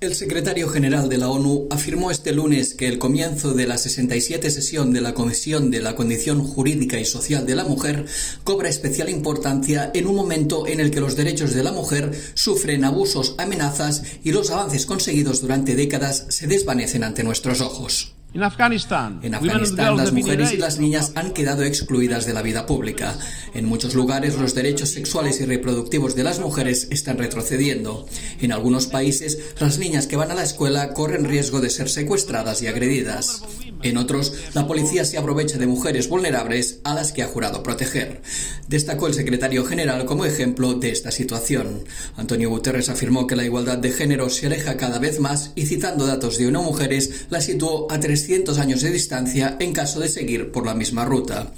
El secretario general de la ONU afirmó este lunes que el comienzo de la 67 sesión de la Comisión de la Condición Jurídica y Social de la Mujer cobra especial importancia en un momento en el que los derechos de la mujer sufren abusos, amenazas y los avances conseguidos durante décadas se desvanecen ante nuestros ojos. En Afganistán, las mujeres y las niñas han quedado excluidas de la vida pública. En muchos lugares los derechos sexuales y reproductivos de las mujeres están retrocediendo. En algunos países, las niñas que van a la escuela corren riesgo de ser secuestradas y agredidas. En otros, la policía se aprovecha de mujeres vulnerables a las que ha jurado proteger. Destacó el secretario general como ejemplo de esta situación. Antonio Guterres afirmó que la igualdad de género se aleja cada vez más y citando datos de UNO Mujeres, la situó a 300 años de distancia en caso de seguir por la misma ruta.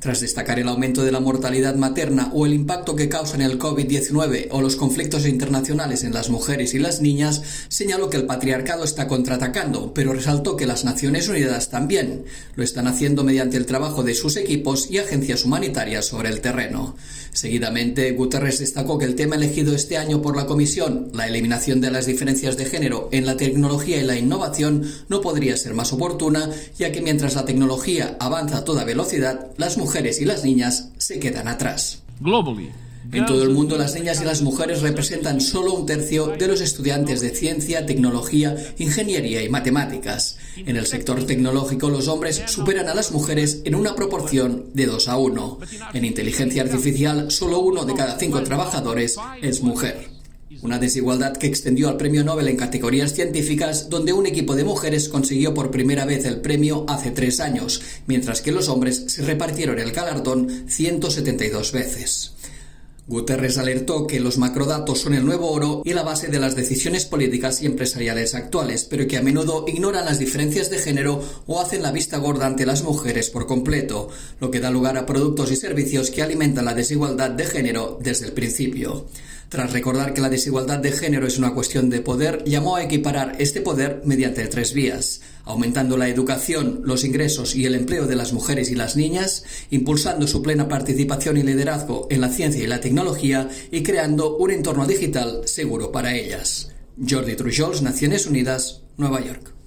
Tras destacar el aumento de la mortalidad materna o el impacto que causan el COVID-19 o los conflictos internacionales en las mujeres y las niñas, señaló que el patriarcado está contraatacando, pero resaltó que las Naciones Unidas también. Lo están haciendo mediante el trabajo de sus equipos y agencias humanitarias sobre el terreno. Seguidamente, Guterres destacó que el tema elegido este año por la Comisión, la eliminación de las diferencias de género en la tecnología y la innovación, no podría ser más oportuna, ya que mientras la tecnología avanza a toda velocidad, las mujeres y las niñas se quedan atrás. En todo el mundo, las niñas y las mujeres representan solo un tercio de los estudiantes de ciencia, tecnología, ingeniería y matemáticas. En el sector tecnológico, los hombres superan a las mujeres en una proporción de 2 a 1. En inteligencia artificial, solo uno de cada cinco trabajadores es mujer. Una desigualdad que extendió al premio Nobel en categorías científicas, donde un equipo de mujeres consiguió por primera vez el premio hace tres años, mientras que los hombres se repartieron el galardón 172 veces. Guterres alertó que los macrodatos son el nuevo oro y la base de las decisiones políticas y empresariales actuales, pero que a menudo ignoran las diferencias de género o hacen la vista gorda ante las mujeres por completo, lo que da lugar a productos y servicios que alimentan la desigualdad de género desde el principio. Tras recordar que la desigualdad de género es una cuestión de poder, llamó a equiparar este poder mediante tres vías, aumentando la educación, los ingresos y el empleo de las mujeres y las niñas, impulsando su plena participación y liderazgo en la ciencia y la tecnología y creando un entorno digital seguro para ellas. Jordi Trujols, Naciones Unidas, Nueva York.